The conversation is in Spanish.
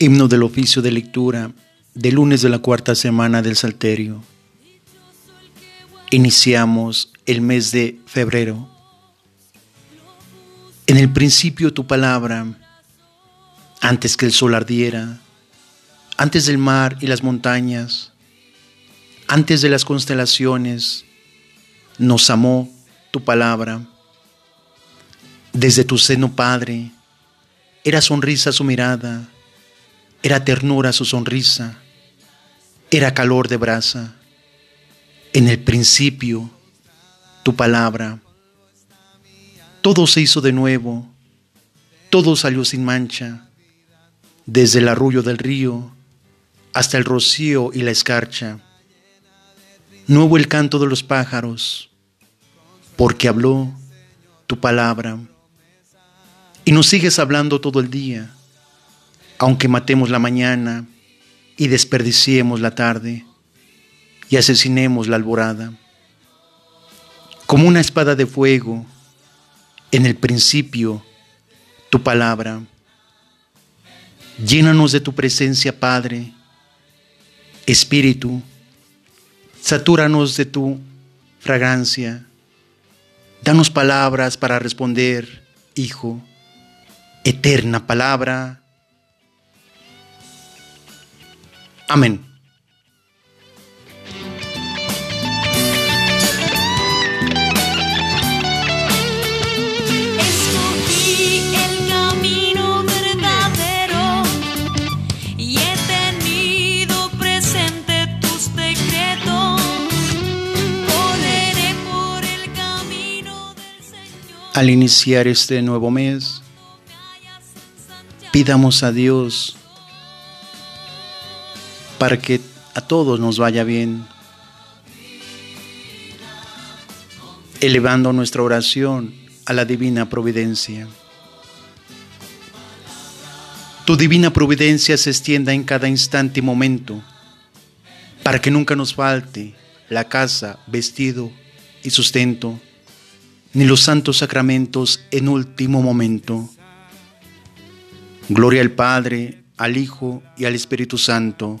Himno del oficio de lectura del lunes de la cuarta semana del Salterio. Iniciamos el mes de febrero. En el principio tu palabra, antes que el sol ardiera, antes del mar y las montañas, antes de las constelaciones, nos amó tu palabra. Desde tu seno, Padre, era sonrisa su mirada era ternura su sonrisa, era calor de brasa. En el principio, tu palabra. Todo se hizo de nuevo, todo salió sin mancha, desde el arrullo del río hasta el rocío y la escarcha. Nuevo el canto de los pájaros, porque habló tu palabra. Y nos sigues hablando todo el día aunque matemos la mañana y desperdiciemos la tarde y asesinemos la alborada. Como una espada de fuego, en el principio, tu palabra. Llénanos de tu presencia, Padre. Espíritu, satúranos de tu fragancia. Danos palabras para responder, Hijo. Eterna palabra Señor. Al iniciar este nuevo mes, pidamos a Dios para que a todos nos vaya bien, elevando nuestra oración a la divina providencia. Tu divina providencia se extienda en cada instante y momento, para que nunca nos falte la casa, vestido y sustento, ni los santos sacramentos en último momento. Gloria al Padre, al Hijo y al Espíritu Santo